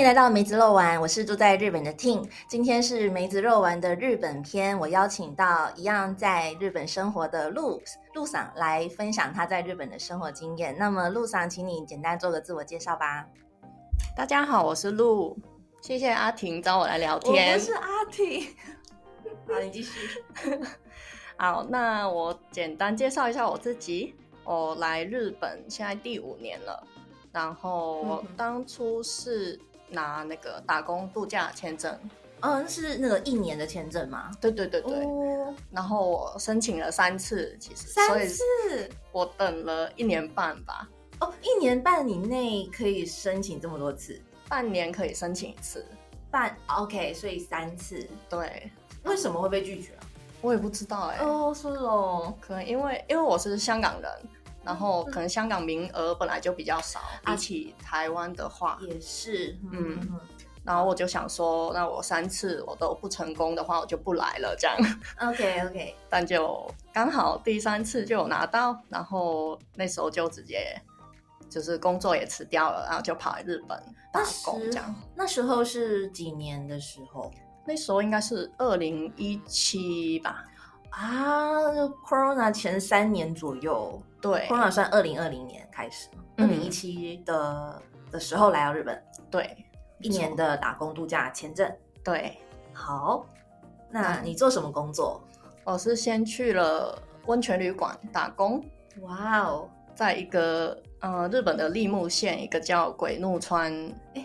迎来到梅子肉丸，我是住在日本的 Ting。今天是梅子肉丸的日本篇，我邀请到一样在日本生活的陆陆桑来分享他在日本的生活经验。那么陆桑，请你简单做个自我介绍吧。大家好，我是陆，谢谢阿婷找我来聊天。我是阿婷。好，你继续。好，那我简单介绍一下我自己。我来日本现在第五年了，然后我当初是拿那个打工度假签证，嗯，是那个一年的签证吗？对对对对。然后我申请了三次，其实三次，我等了一年半吧。哦，一年半以内可以申请这么多次？半年可以申请一次，半 OK，所以三次。对，为什么会被拒绝啊？我也不知道哎。哦，是哦，可能因为因为我是香港人，然后可能香港名额本来就比较少，比起台湾的话也是，嗯。然后我就想说，那我三次我都不成功的话，我就不来了，这样。OK OK。但就刚好第三次就有拿到，然后那时候就直接就是工作也辞掉了，然后就跑来日本打工这样。那时候是几年的时候？那时候应该是二零一七吧。啊，Corona 前三年左右。对，Corona 算二零二零年开始，二零一七的的时候来到日本。对。一年的打工度假签证，对，好，那你做什么工作？我是先去了温泉旅馆打工，哇哦，在一个呃日本的立木县一个叫鬼怒川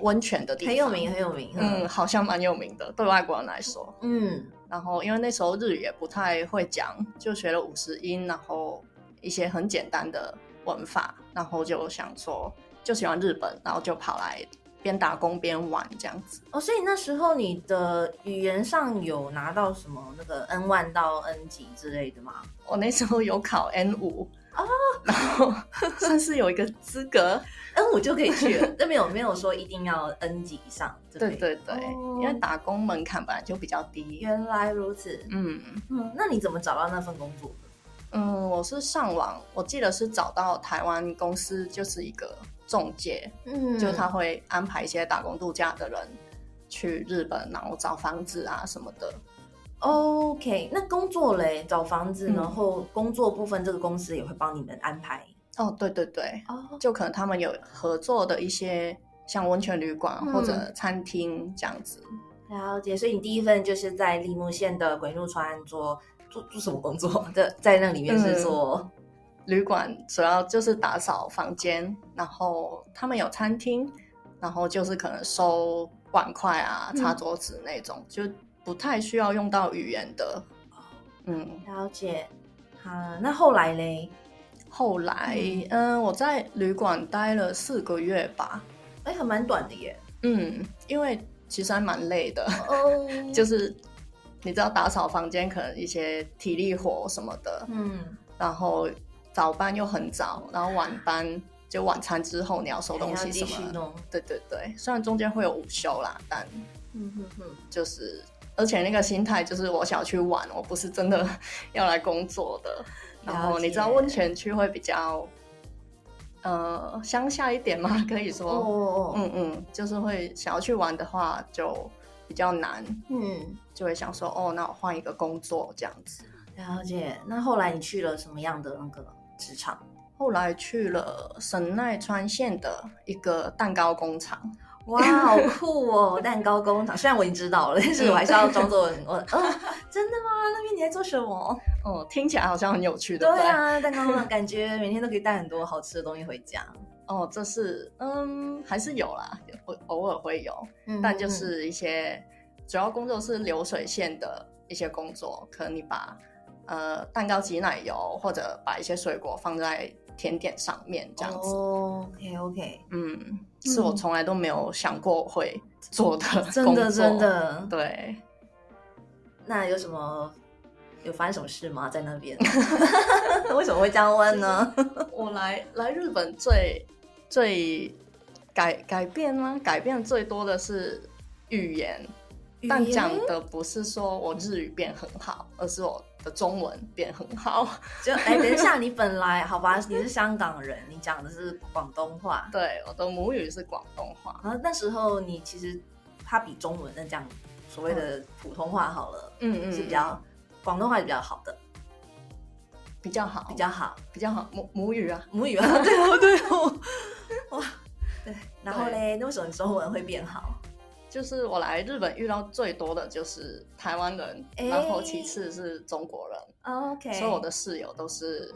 温泉的地方，很有名，很有名，嗯，好像蛮有名的，对外国人来说，嗯，然后因为那时候日语也不太会讲，就学了五十音，然后一些很简单的文法，然后就想说就喜欢日本，然后就跑来。边打工边玩这样子哦，所以那时候你的语言上有拿到什么那个 N one 到 N 级之类的吗？我那时候有考 N 五啊，然后算是有一个资格，N 五就可以去了。那没有没有说一定要 N 级以上？对对对，因为打工门槛本来就比较低。原来如此，嗯嗯，那你怎么找到那份工作的？嗯，我是上网，我记得是找到台湾公司，就是一个。中介，嗯，就他会安排一些打工度假的人去日本，然后找房子啊什么的。OK，那工作嘞，找房子，然后工作部分，这个公司也会帮你们安排。哦，对对对，哦，就可能他们有合作的一些像温泉旅馆或者餐厅这样子。了解，所以你第一份就是在立木县的鬼怒川做做做什么工作？在在那里面是做。旅馆主要就是打扫房间，然后他们有餐厅，然后就是可能收碗筷啊、擦桌子那种，就不太需要用到语言的。嗯，了解。好，那后来嘞？后来，嗯，我在旅馆待了四个月吧。哎，还蛮短的耶。嗯，因为其实还蛮累的。哦。就是你知道打扫房间可能一些体力活什么的。嗯。然后。早班又很早，然后晚班就晚餐之后你要收东西什么？对对对，虽然中间会有午休啦，但嗯哼哼，就是而且那个心态就是我想去玩，我不是真的 要来工作的。然后你知道温泉区会比较呃乡下一点吗？可以说，哦嗯嗯，就是会想要去玩的话就比较难，嗯，就会想说哦，那我换一个工作这样子。了解。那后来你去了什么样的那个？职场，后来去了神奈川县的一个蛋糕工厂。哇，好酷哦！蛋糕工厂，虽然我已经知道了，但是我还是要装作我哦，真的吗？那边你在做什么？哦，听起来好像很有趣的。对啊，蛋糕工厂感觉每天都可以带很多好吃的东西回家。哦，这是嗯，还是有啦，会偶尔会有，但就是一些主要工作是流水线的一些工作，可能你把。呃，蛋糕挤奶油，或者把一些水果放在甜点上面，这样子。哦 OK OK，嗯，是我从来都没有想过会做的 真的真的。对。那有什么有发生什么事吗？在那边？为什么会这样问呢？我来来日本最最改改变吗？改变最多的是语言，但讲的不是说我日语变很好，而是我。的中文变很好。就哎，等一下，你本来好吧，你是香港人，你讲的是广东话，对，我的母语是广东话。然后那时候你其实它比中文那讲所谓的普通话好了，嗯嗯，是比较广东话是比较好的。比较好，比较好，比较好，母母语啊，母语啊，对哦，对哦，哇，对，然后嘞，那为什么中文会变好？就是我来日本遇到最多的就是台湾人，然后其次是中国人，OK，所以我的室友都是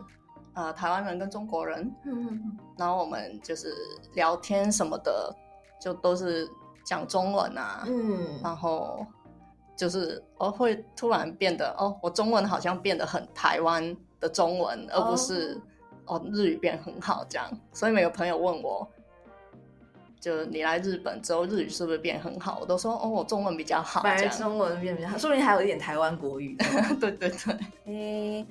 呃台湾人跟中国人，嗯，然后我们就是聊天什么的，就都是讲中文啊，嗯，然后就是哦会突然变得哦，我中文好像变得很台湾。的中文，而不是哦。日语变很好这样，所以每个朋友问我，就你来日本之后日语是不是变很好？我都说哦我中文比较好，反而中文变比较好，说明还有一点台湾国语。对对对，诶，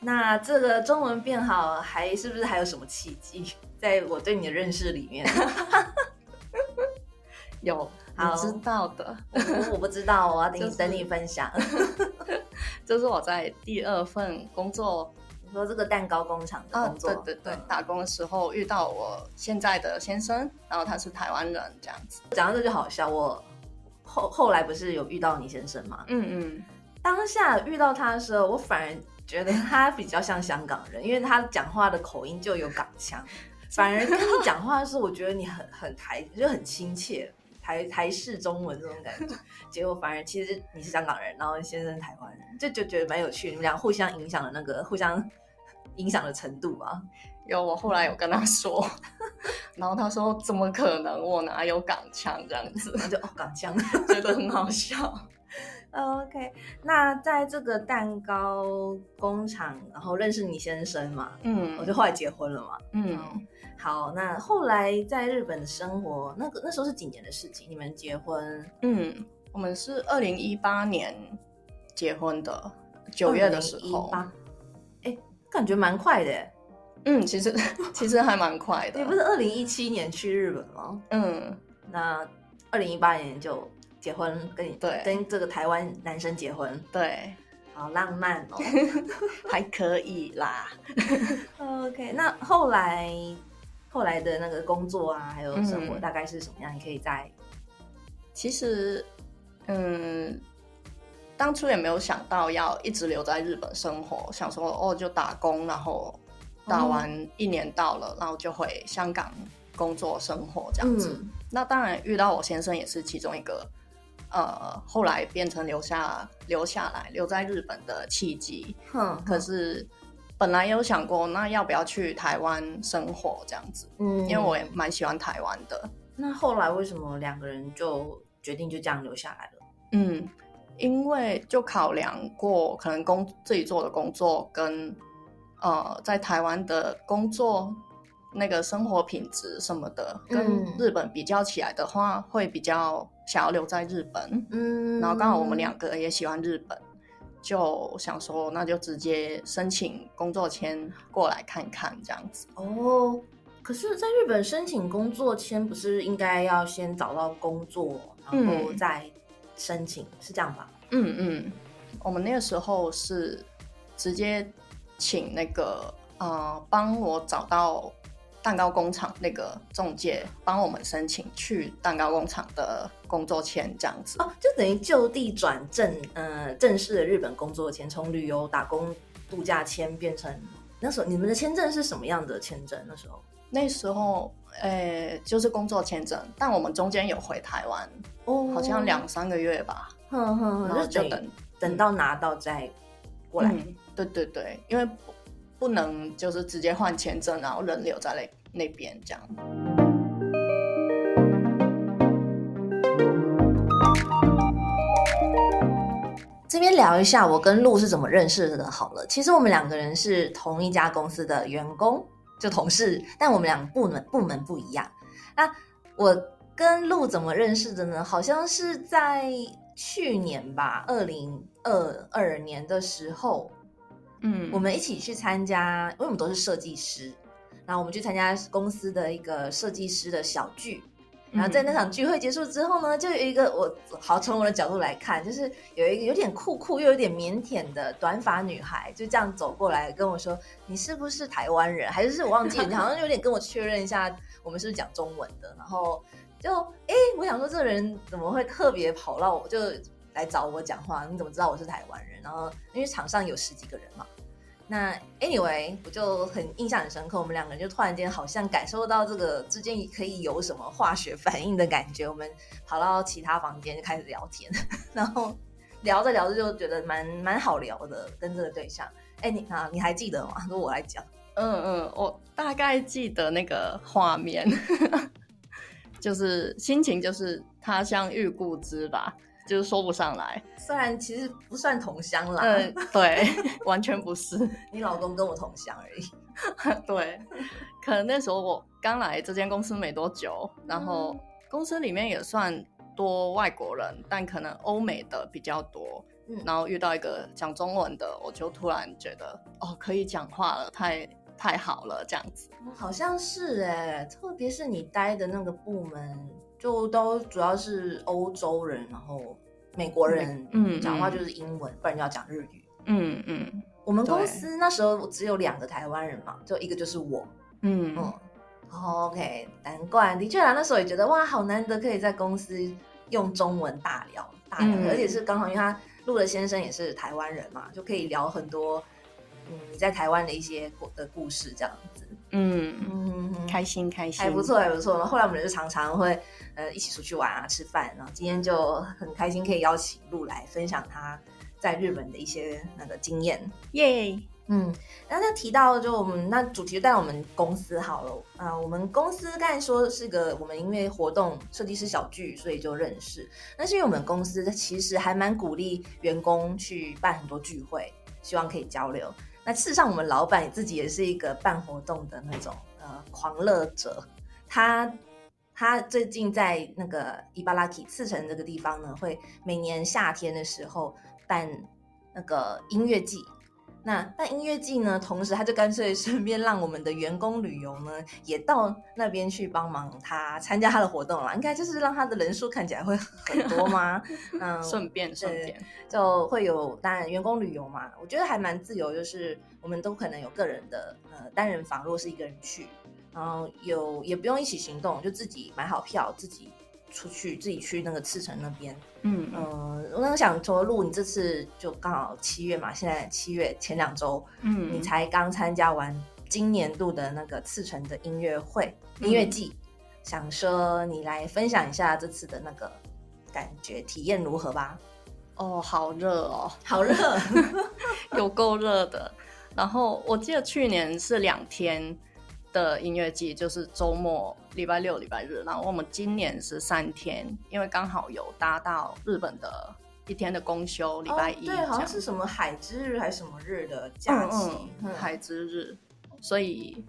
那这个中文变好，还是不是还有什么契机？在我对你的认识里面，有。好知道的，我我不知道，我要等你 等你分享。这是我在第二份工作，你说这个蛋糕工厂的工作，对对对，打工的时候遇到我现在的先生，然后他是台湾人，这样子。讲到这就好笑，我后后来不是有遇到你先生吗？嗯嗯，当下遇到他的时候，我反而觉得他比较像香港人，因为他讲话的口音就有港腔，反而跟你讲话的时候，我觉得你很很台，就很亲切。台台式中文这种感觉，结果反而其实你是香港人，然后先生台湾人，就就觉得蛮有趣。你们俩互相影响的那个互相 影响的程度啊，有我后来有跟他说，然后他说怎么可能，我哪有港腔这样子，就哦港腔，觉得很好笑。OK，那在这个蛋糕工厂，然后认识你先生嘛，嗯，我就后来结婚了嘛，嗯。好，那后来在日本的生活，那个那时候是几年的事情？你们结婚？嗯，我们是二零一八年结婚的，九月的时候。哎，感觉蛮快的。嗯，其实其实还蛮快的。你不是二零一七年去日本吗？嗯，那二零一八年就结婚，跟你对，跟这个台湾男生结婚，对，好浪漫哦，还可以啦。OK，那后来。后来的那个工作啊，还有生活大概是什么样？你可以在。其实，嗯，当初也没有想到要一直留在日本生活，想说哦，就打工，然后打完一年到了，然后就回香港工作生活这样子。那当然遇到我先生也是其中一个，呃，后来变成留下留下来留在日本的契机。哼，可是。本来有想过，那要不要去台湾生活这样子？嗯，因为我也蛮喜欢台湾的。那后来为什么两个人就决定就这样留下来了？嗯，因为就考量过可能工自己做的工作跟呃在台湾的工作那个生活品质什么的，跟日本比较起来的话，会比较想要留在日本。嗯，然后刚好我们两个也喜欢日本。就想说，那就直接申请工作签过来看看这样子。哦，可是，在日本申请工作签不是应该要先找到工作，然后再申请，是这样吧？嗯嗯，我们那个时候是直接请那个呃，帮我找到。蛋糕工厂那个中介帮我们申请去蛋糕工厂的工作签，这样子。哦，就等于就地转正，呃，正式的日本工作签，从旅游打工度假签变成那时候你们的签证是什么样的签证？那时候？那时候，呃，就是工作签证，但我们中间有回台湾哦，好像两三个月吧，哼哼，然后就等等到拿到再过来，对对对，因为。不能就是直接换签证，然后人留在那那边这样。这边聊一下我跟陆是怎么认识的。好了，其实我们两个人是同一家公司的员工，就同事，但我们两个部门部门不一样。那我跟陆怎么认识的呢？好像是在去年吧，二零二二年的时候。嗯，我们一起去参加，因为我们都是设计师，然后我们去参加公司的一个设计师的小聚。然后在那场聚会结束之后呢，就有一个我好从我的角度来看，就是有一个有点酷酷又有点腼腆的短发女孩，就这样走过来跟我说：“你是不是台湾人？还是我忘记？你好像有点跟我确认一下，我们是不是讲中文的。”然后就哎，我想说这个人怎么会特别跑到我就来找我讲话？你怎么知道我是台湾人？然后因为场上有十几个人嘛。那 anyway，我就很印象很深刻，我们两个人就突然间好像感受到这个之间可以有什么化学反应的感觉，我们跑到其他房间就开始聊天，然后聊着聊着就觉得蛮蛮好聊的，跟这个对象。哎，你啊，你还记得吗？说我来讲。嗯嗯，我大概记得那个画面，就是心情就是他乡遇故知吧。就是说不上来，虽然其实不算同乡啦，嗯，对，完全不是。你老公跟我同乡而已，对。可能那时候我刚来这间公司没多久，然后公司里面也算多外国人，但可能欧美的比较多。嗯，然后遇到一个讲中文的，我就突然觉得哦，可以讲话了，太太好了，这样子。好像是哎，特别是你待的那个部门。就都主要是欧洲人，然后美国人，嗯，讲话就是英文，不然就要讲日语。嗯嗯，我们公司那时候只有两个台湾人嘛，就一个就是我。嗯嗯，OK，难怪，的确啊，那时候也觉得哇，好难得可以在公司用中文大聊大聊，而且是刚好因为他陆的先生也是台湾人嘛，就可以聊很多嗯你在台湾的一些的故事这样子。嗯嗯，开心开心，还不错还不错。后来我们就常常会。呃，一起出去玩啊，吃饭，然后今天就很开心，可以邀请露来分享他在日本的一些那个经验，耶。嗯，然后提到就我们那主题就带我们公司好了啊，我们公司刚才说是个我们因为活动设计师小聚，所以就认识。那是因为我们公司其实还蛮鼓励员工去办很多聚会，希望可以交流。那事实上，我们老板自己也是一个办活动的那种呃狂热者，他。他最近在那个伊巴拉提次城这个地方呢，会每年夏天的时候办那个音乐季。那办音乐季呢，同时他就干脆顺便让我们的员工旅游呢，也到那边去帮忙他参加他的活动啦。应该就是让他的人数看起来会很多吗？嗯，顺便顺便就会有当然员工旅游嘛，我觉得还蛮自由，就是我们都可能有个人的呃单人房，如果是一个人去。然后有也不用一起行动，就自己买好票，自己出去，自己去那个赤城那边。嗯嗯，我刚想说，路你这次就刚好七月嘛，现在七月前两周，嗯，你才刚参加完今年度的那个赤城的音乐会音乐季，想说你来分享一下这次的那个感觉体验如何吧？哦，好热哦，好热，有够热的。然后我记得去年是两天。的音乐季就是周末，礼拜六、礼拜日。然后我们今年是三天，因为刚好有搭到日本的一天的公休，礼拜一。对，好像是什么海之日还是什么日的假期，海之日。所以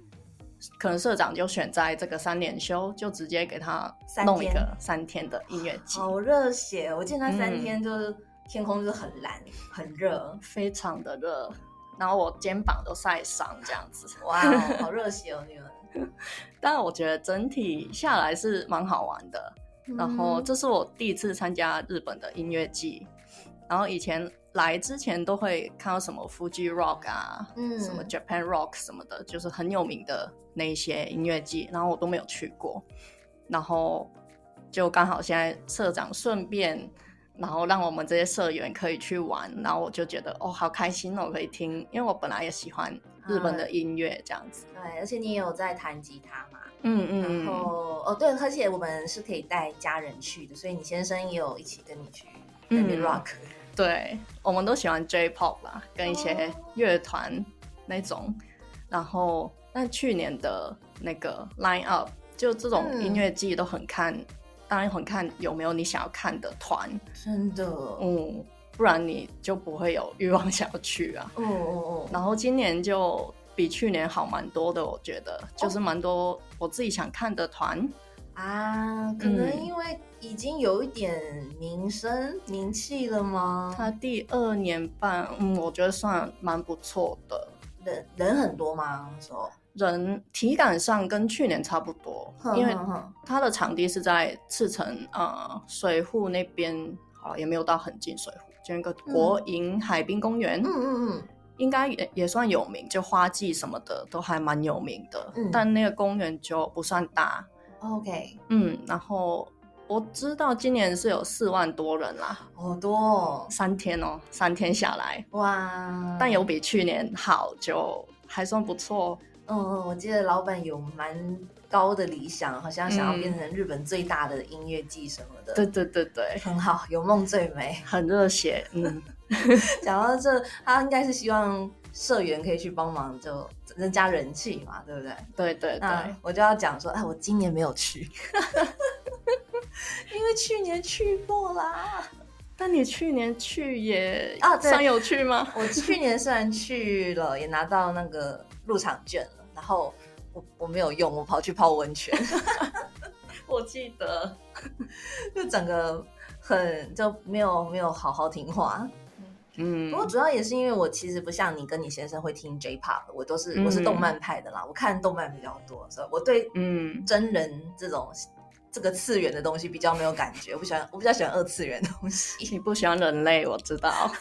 可能社长就选在这个三连休，就直接给他弄一个三天的音乐季。好热血！我记得那三天就是天空就是很蓝，很热，非常的热。然后我肩膀都晒伤，这样子，哇，好热血哦，你们！但我觉得整体下来是蛮好玩的。然后这是我第一次参加日本的音乐季，然后以前来之前都会看到什么 Fuji Rock 啊，嗯，什么 Japan Rock 什么的，就是很有名的那一些音乐季，然后我都没有去过。然后就刚好现在社长顺便。然后让我们这些社员可以去玩，然后我就觉得哦，好开心哦，可以听，因为我本来也喜欢日本的音乐这样子。对，而且你也有在弹吉他嘛？嗯嗯。然后哦，对，而且我们是可以带家人去的，所以你先生也有一起跟你去那边 rock。对，我们都喜欢 J-pop 啦，跟一些乐团那种。然后，那去年的那个 line up，就这种音乐季都很看。当然很看有没有你想要看的团，真的，嗯，不然你就不会有欲望想要去啊。嗯嗯嗯。然后今年就比去年好蛮多的，我觉得就是蛮多我自己想看的团啊。可能因为已经有一点名声名气了吗？他第二年半，嗯，我觉得算蛮不错的。人人很多吗？说人体感上跟去年差不多，因为它的场地是在赤城呃水户那边，好也没有到很近水户，就那个国营海滨公园，嗯嗯嗯，应该也也算有名，就花季什么的都还蛮有名的，但那个公园就不算大，OK，嗯，然后。我知道今年是有四万多人啦，好多，哦。三天哦，三天下来，哇！但有比去年好，就还算不错。嗯嗯，我记得老板有蛮高的理想，好像想要变成日本最大的音乐季什么的。对对对对，很好，有梦最美，很热血。嗯，讲到这，他应该是希望社员可以去帮忙，就增加人气嘛，对不对？对对对，我就要讲说，哎，我今年没有去。因为去年去过啦，但你去年去也啊，算有去吗？我去年虽然去了，也拿到那个入场券了，然后我我没有用，我跑去泡温泉。我记得，就整个很就没有没有好好听话。嗯，不过主要也是因为我其实不像你跟你先生会听 J-pop，我都是我是动漫派的啦，我看动漫比较多，所以我对嗯真人这种。这个次元的东西比较没有感觉，我不喜欢，我比较喜欢二次元的东西。你不喜欢人类，我知道，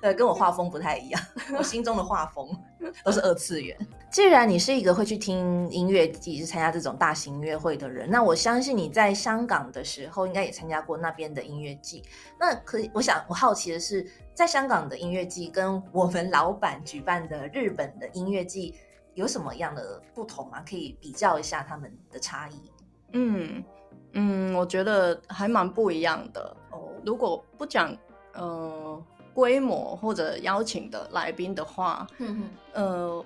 对，跟我画风不太一样。我心中的画风 都是二次元。既然你是一个会去听音乐季、是参加这种大型音乐会的人，那我相信你在香港的时候应该也参加过那边的音乐季。那可以，我想我好奇的是，在香港的音乐季跟我们老板举办的日本的音乐季有什么样的不同吗？可以比较一下他们的差异。嗯嗯，我觉得还蛮不一样的哦。如果不讲呃规模或者邀请的来宾的话，嗯呃，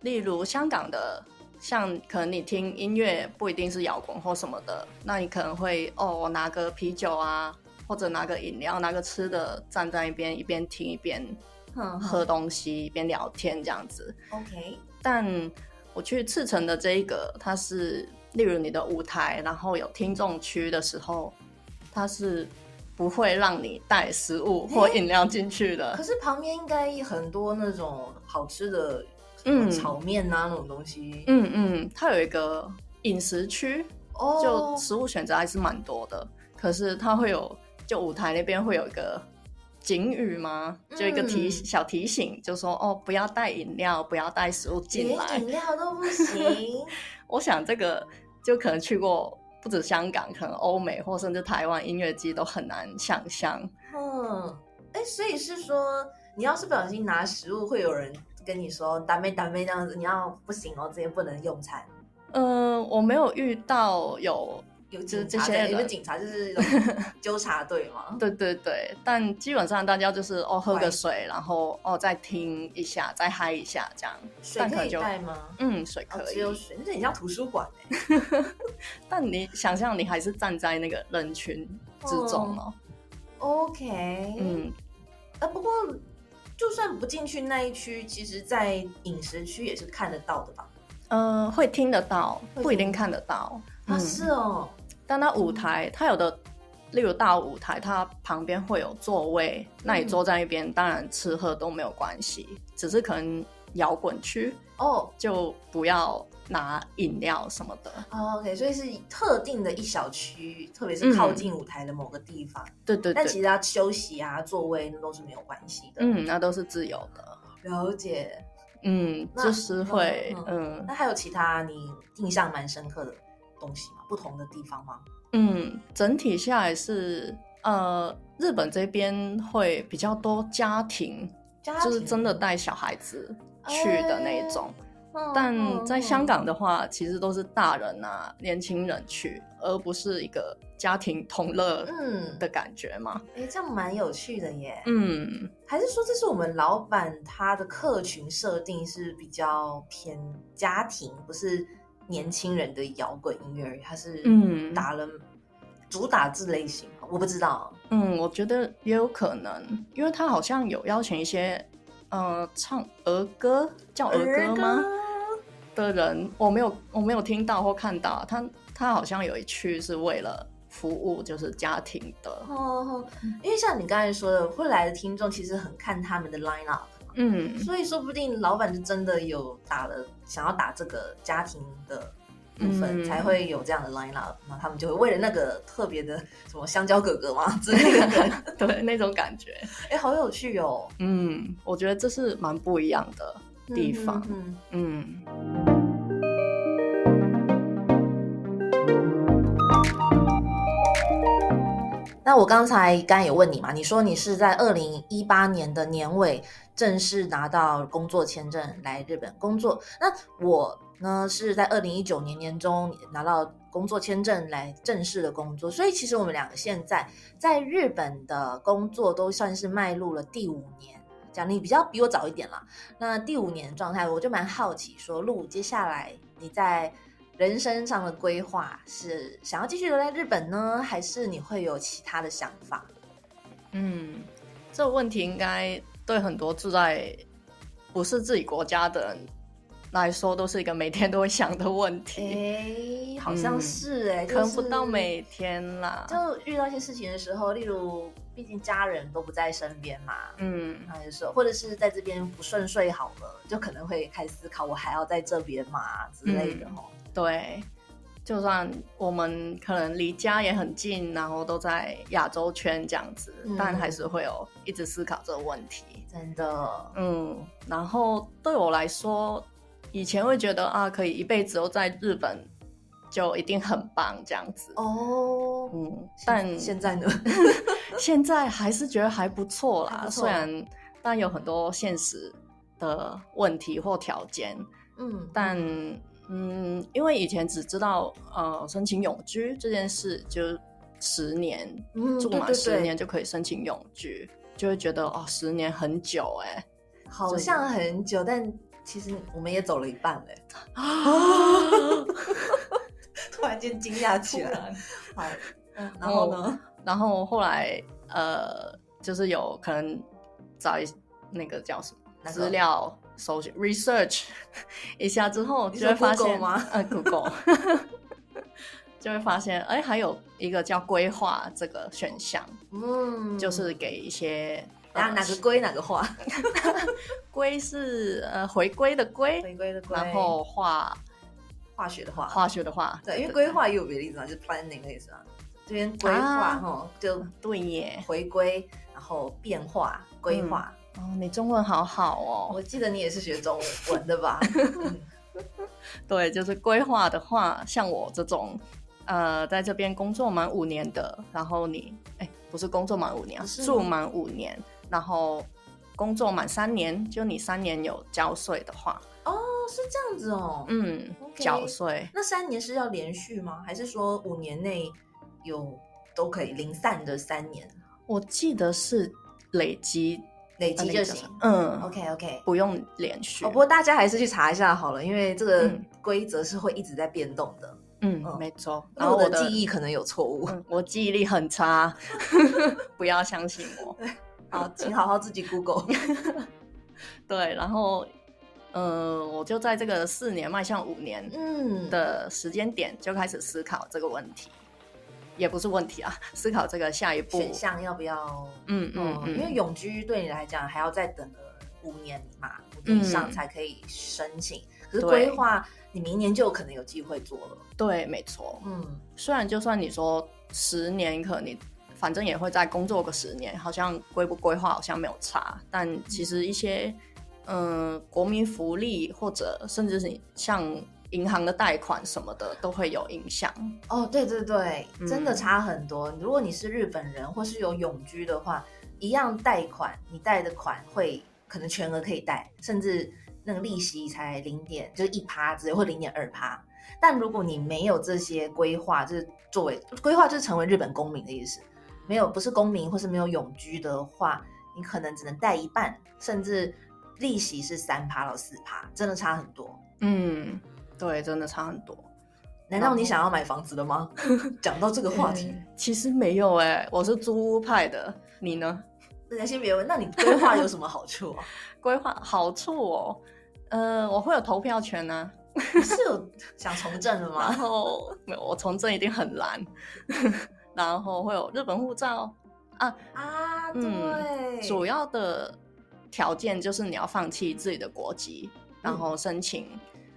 例如香港的，像可能你听音乐不一定是摇滚或什么的，那你可能会哦我拿个啤酒啊，或者拿个饮料，拿个吃的，站在一边一边听一边喝东西一边聊天这样子。OK，但我去赤城的这一个，它是。例如你的舞台，然后有听众区的时候，它是不会让你带食物或饮料进去的。可是旁边应该很多那种好吃的，嗯，炒面啊那种东西。嗯嗯，它有一个饮食区，哦，就食物选择还是蛮多的。可是它会有，就舞台那边会有一个警语吗？就一个提小提醒，就说哦，不要带饮料，不要带食物进来，饮料都不行。我想这个。就可能去过不止香港，可能欧美或甚至台湾音乐季都很难想象。嗯，哎，所以是说，你要是不小心拿食物，会有人跟你说“打没打没”这样子，你要不行哦，这边不能用餐。嗯，我没有遇到有。有这这些，因为警察就是 纠察队嘛。对对对，但基本上大家就是哦，喝个水，然后哦，再听一下，再嗨一下这样。水可以带吗？嗯，水可以。只有水，那很像图书馆 但你想象，你还是站在那个人群之中哦。OK，嗯，呃，不过就算不进去那一区，其实，在饮食区也是看得到的吧？嗯，会听得到，不一定看得到。啊，是哦。但它舞台，它有的，例如大舞台，它旁边会有座位，那你坐在一边，当然吃喝都没有关系，只是可能摇滚区哦，就不要拿饮料什么的。哦 OK，所以是特定的一小区，特别是靠近舞台的某个地方。对对。但其实它休息啊、座位那都是没有关系的。嗯，那都是自由的。了解。嗯，就是会。嗯。那还有其他你印象蛮深刻的？东西吗？不同的地方吗？嗯，整体下来是呃，日本这边会比较多家庭，就是真的带小孩子去的那种。但在香港的话，其实都是大人啊、年轻人去，而不是一个家庭同乐嗯的感觉嘛。哎，这样蛮有趣的耶。嗯，还是说这是我们老板他的客群设定是比较偏家庭，不是？年轻人的摇滚音乐，他是嗯打了主打这类型，我不知道。嗯，我觉得也有可能，因为他好像有邀请一些呃唱儿歌叫儿歌吗的人，我没有我没有听到或看到。他他好像有一区是为了服务就是家庭的。哦，因为像你刚才说的，会来的听众其实很看他们的 line up。嗯，所以说不定老板就真的有打了，想要打这个家庭的部分，才会有这样的 line up，那他们就会为了那个特别的什么香蕉哥哥嘛之类的，对那种感觉，哎，好有趣哦。嗯，我觉得这是蛮不一样的地方。嗯嗯。那我刚才刚有问你嘛？你说你是在二零一八年的年尾正式拿到工作签证来日本工作。那我呢是在二零一九年年中拿到工作签证来正式的工作。所以其实我们两个现在在日本的工作都算是迈入了第五年。讲你比较比我早一点了。那第五年的状态，我就蛮好奇，说路接下来你在。人生上的规划是想要继续留在日本呢，还是你会有其他的想法？嗯，这个问题应该对很多住在不是自己国家的人来说，都是一个每天都会想的问题。哎，好像是哎，可能不到每天啦。就遇到一些事情的时候，例如毕竟家人都不在身边嘛，嗯，还是说或者是在这边不顺遂好了，就可能会开始思考，我还要在这边嘛之类的哦。对，就算我们可能离家也很近，然后都在亚洲圈这样子，但还是会有一直思考这个问题。真的，嗯。然后对我来说，以前会觉得啊，可以一辈子都在日本，就一定很棒这样子。哦，嗯。但现在呢？现在还是觉得还不错啦。虽然但有很多现实的问题或条件，嗯，但。嗯，因为以前只知道呃申请永居这件事，就十年住满十年就可以申请永居，就会觉得哦十年很久哎，好像很久，但其实我们也走了一半嘞啊！突然间惊讶起来，好，然后呢？然后后来呃，就是有可能找一那个叫什么资料。搜寻 research 一下之后，就会发现吗？呃，Google 就会发现，哎，还有一个叫规划这个选项，嗯，就是给一些哪哪个归哪个化，归是呃回归的归，回归的归，然后化化学的化，化学的化，对，因为规划也有别的意思嘛，就是 planning 的意思啊。这边规划哈，就对耶，回归，然后变化，规划。哦，你中文好好哦！我记得你也是学中文的吧？对，就是规划的话，像我这种，呃，在这边工作满五年的，然后你，哎，不是工作满五年，住满五年，然后工作满三年，就你三年有交税的话，哦，是这样子哦，嗯，缴税。那三年是要连续吗？还是说五年内有都可以零散的三年？我记得是累积。累积就行，嗯，OK OK，不用连续。哦不过大家还是去查一下好了，因为这个规则是会一直在变动的。嗯，没错。然后我的记忆可能有错误，我记忆力很差，不要相信我。好，请好好自己 Google。对，然后，呃，我就在这个四年迈向五年嗯的时间点就开始思考这个问题。也不是问题啊，思考这个下一步选项要不要？嗯嗯嗯，因为永居对你来讲还要再等个五年嘛，五年以上才可以申请。可是规划你明年就可能有机会做了。对，没错。嗯，虽然就算你说十年，可能你反正也会再工作个十年，好像规不规划好像没有差，但其实一些嗯国民福利或者甚至是像。银行的贷款什么的都会有影响哦，对对对，真的差很多。如果你是日本人或是有永居的话，一样贷款，你贷的款会可能全额可以贷，甚至那个利息才零点就是一趴之类，或零点二趴。但如果你没有这些规划，就是作为规划就是成为日本公民的意思，没有不是公民或是没有永居的话，你可能只能贷一半，甚至利息是三趴到四趴，真的差很多。嗯。对，真的差很多。难道你想要买房子了吗？讲到这个话题，其实没有哎，我是租屋派的。你呢？大家先别问。那你规划有什么好处啊？规划好处哦，呃，我会有投票权呢。是有想从政的吗？然后没有，我从政一定很难。然后会有日本护照啊啊，对，主要的。条件就是你要放弃自己的国籍，然后申请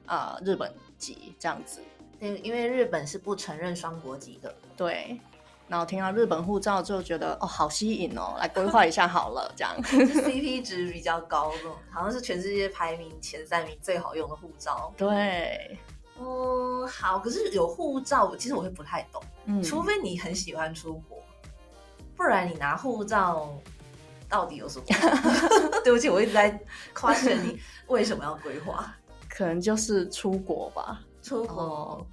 呃日本籍这样子。对，因为日本是不承认双国籍的。对。然后听到日本护照就觉得哦，好吸引哦，来规划 一下好了，这样 CP 值比较高，好像是全世界排名前三名最好用的护照。对，嗯，好，可是有护照，其实我会不太懂，嗯，除非你很喜欢出国，不然你拿护照到底有什么？对不起，我一直在夸奖你，为什么要规划？可能就是出国吧，出国。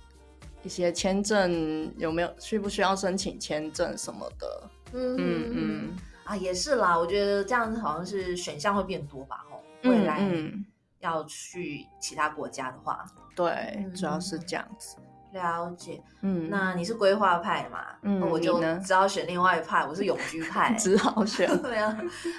一些签证有没有需不需要申请签证什么的？嗯嗯嗯啊，也是啦。我觉得这样子好像是选项会变多吧？吼，未来要去其他国家的话，对，主要是这样子。了解，嗯，那你是规划派嘛？嗯，我就只好选另外一派，我是永居派，只好选。对啊，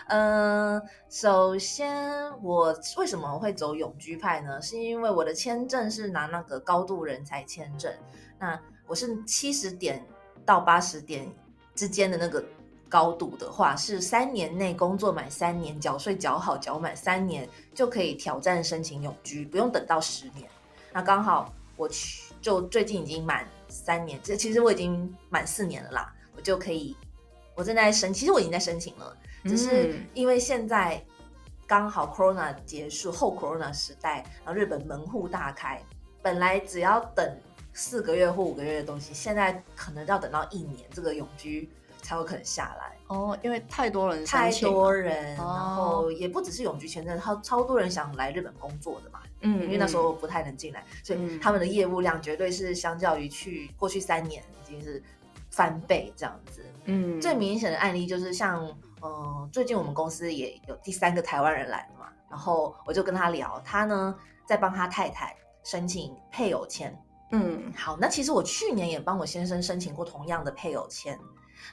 嗯，首先我为什么会走永居派呢？是因为我的签证是拿那个高度人才签证，那我是七十点到八十点之间的那个高度的话，是三年内工作满三年，缴税缴好缴满三年就可以挑战申请永居，不用等到十年。那刚好我去。就最近已经满三年，这其实我已经满四年了啦，我就可以，我正在申，其实我已经在申请了，只是因为现在刚好 Corona 结束后 Corona 时代，然后日本门户大开，本来只要等四个月或五个月的东西，现在可能要等到一年，这个永居才有可能下来。哦，因为太多人太多人，然后也不只是永居签证，超超多人想来日本工作的嘛。嗯，因为那时候不太能进来，所以他们的业务量绝对是相较于去过去三年已经是翻倍这样子。嗯，最明显的案例就是像，嗯，最近我们公司也有第三个台湾人来了嘛，然后我就跟他聊，他呢在帮他太太申请配偶签。嗯，好，那其实我去年也帮我先生申请过同样的配偶签。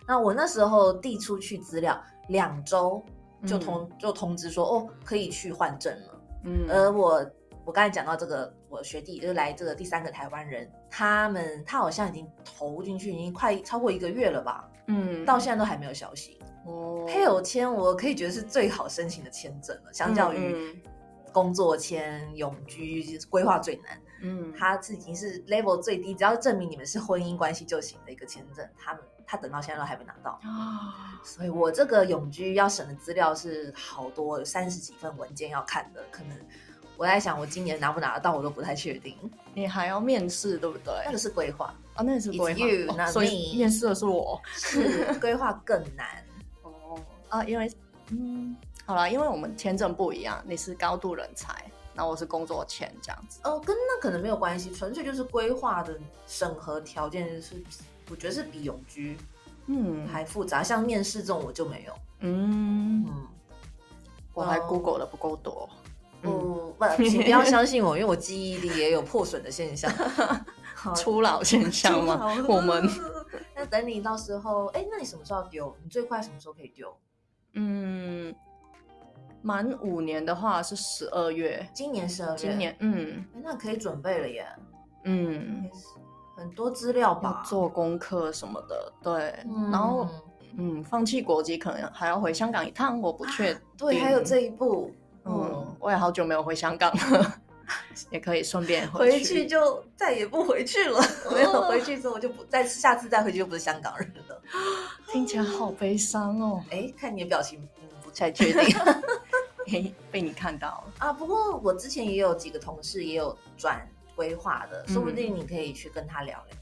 那我那时候递出去资料，两周就通就通知说，哦，可以去换证了。嗯，而我我刚才讲到这个，我学弟就是来这个第三个台湾人，他们他好像已经投进去，已经快超过一个月了吧？嗯，到现在都还没有消息。哦，配偶签我可以觉得是最好申请的签证了，相较于工作签、永居规划最难。嗯，他是已经是 level 最低，只要证明你们是婚姻关系就行的一个签证，他们。他等到现在都还没拿到啊，所以我这个永居要审的资料是好多，有三十几份文件要看的，可能我在想我今年拿不拿得到，我都不太确定。你还要面试，对不对？那个是规划啊，那个是规划，所以面试的是我，是规划更难 哦啊，因为嗯，好了，因为我们签证不一样，你是高度人才，那我是工作签这样子。哦，跟那可能没有关系，纯粹就是规划的审核条件是。我觉得是比永居，嗯，还复杂。像面试这种我就没有，嗯嗯，我还 Google 的不够多。不不，请不要相信我，因为我记忆力也有破损的现象，初老现象吗？我们 那等你到时候，哎，那你什么时候丢？你最快什么时候可以丢？嗯，满五年的话是十二月，今年十二月，今年嗯，那可以准备了耶，嗯。很多资料吧，做功课什么的，对，然后嗯，放弃国籍可能还要回香港一趟，我不确定。对，还有这一步，嗯，我也好久没有回香港了，也可以顺便回去，就再也不回去了。没有回去之后，我就不再下次再回去就不是香港人了。听起来好悲伤哦。哎，看你的表情，不太确定。嘿，被你看到了啊。不过我之前也有几个同事也有转。规划的，说不定你可以去跟他聊聊。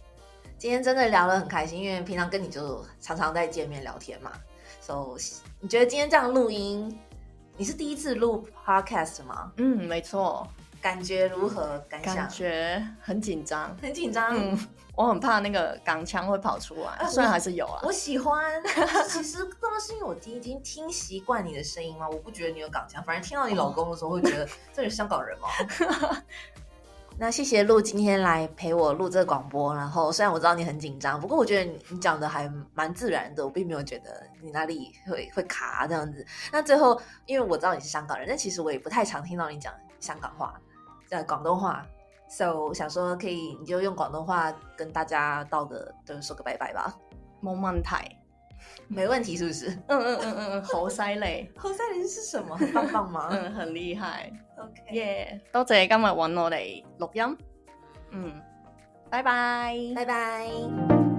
今天真的聊得很开心，因为平常跟你就常常在见面聊天嘛。So，你觉得今天这样录音，你是第一次录 podcast 吗？嗯，没错。感觉如何？感感觉很紧张，很紧张。嗯，我很怕那个港腔会跑出来，虽然还是有啊。我喜欢。其实不知道是因为我已经听习惯你的声音吗？我不觉得你有港腔，反正听到你老公的时候会觉得 这是香港人吗？那谢谢陆今天来陪我录这个广播，然后虽然我知道你很紧张，不过我觉得你讲的还蛮自然的，我并没有觉得你哪里会会卡这样子。那最后，因为我知道你是香港人，但其实我也不太常听到你讲香港话，在广东话，so 想说可以你就用广东话跟大家道个，就是说个拜拜吧。蒙曼台，没问题，是不是？嗯嗯嗯嗯嗯，猴塞类，猴塞类是什么？很棒棒吗？嗯，很厉害。OK，耶，多謝今日揾我哋錄音。嗯，拜拜，拜拜。